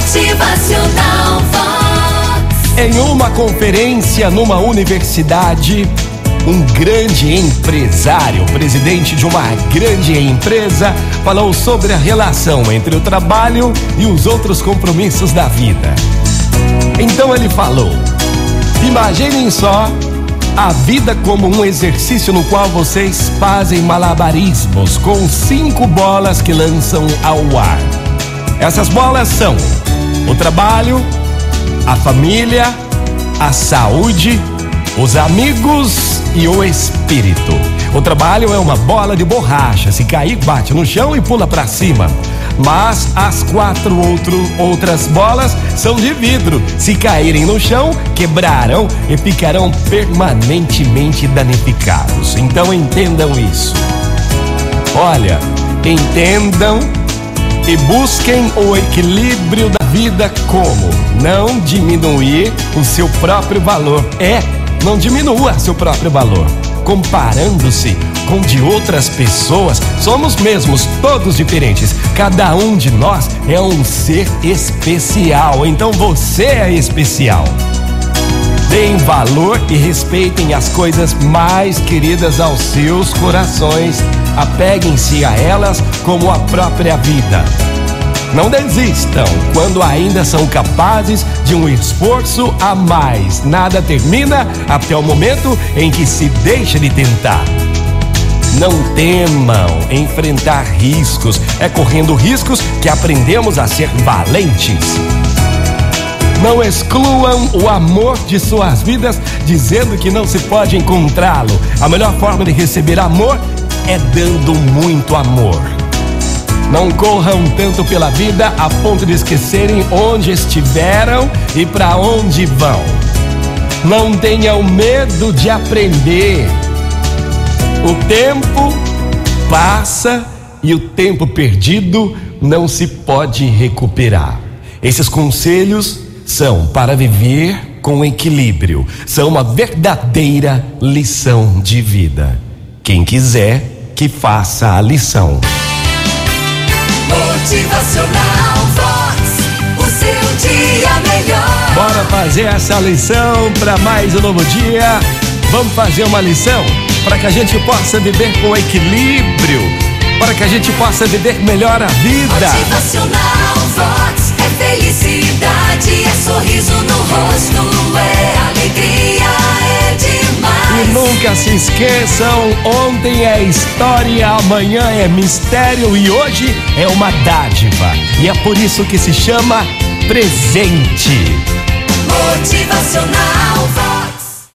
Motivacional Vox. Em uma conferência numa universidade, um grande empresário, presidente de uma grande empresa, falou sobre a relação entre o trabalho e os outros compromissos da vida. Então ele falou: Imaginem só a vida como um exercício no qual vocês fazem malabarismos com cinco bolas que lançam ao ar. Essas bolas são o trabalho, a família, a saúde, os amigos e o espírito. O trabalho é uma bola de borracha, se cair, bate no chão e pula para cima. Mas as quatro outro, outras bolas são de vidro. Se caírem no chão, quebrarão e ficarão permanentemente danificados. Então entendam isso. Olha, entendam e busquem o equilíbrio da vida como não diminuir o seu próprio valor. É, não diminua seu próprio valor. Comparando-se com de outras pessoas, somos mesmos todos diferentes. Cada um de nós é um ser especial. Então você é especial. Deem valor e respeitem as coisas mais queridas aos seus corações. Apeguem-se a elas como a própria vida. Não desistam quando ainda são capazes de um esforço a mais. Nada termina até o momento em que se deixa de tentar. Não temam enfrentar riscos. É correndo riscos que aprendemos a ser valentes. Não excluam o amor de suas vidas dizendo que não se pode encontrá-lo. A melhor forma de receber amor é dando muito amor. Não corram tanto pela vida a ponto de esquecerem onde estiveram e para onde vão. Não tenham medo de aprender. O tempo passa e o tempo perdido não se pode recuperar. Esses conselhos são para viver com equilíbrio, são uma verdadeira lição de vida. Quem quiser, que faça a lição. Motivacional Vox. O seu dia melhor. Bora fazer essa lição para mais um novo dia. Vamos fazer uma lição para que a gente possa viver com equilíbrio, para que a gente possa viver melhor a vida. Motivacional Vox. É felicidade, é sorriso no rosto, nunca se esqueçam, ontem é história, amanhã é mistério e hoje é uma dádiva. E é por isso que se chama presente. Motivacional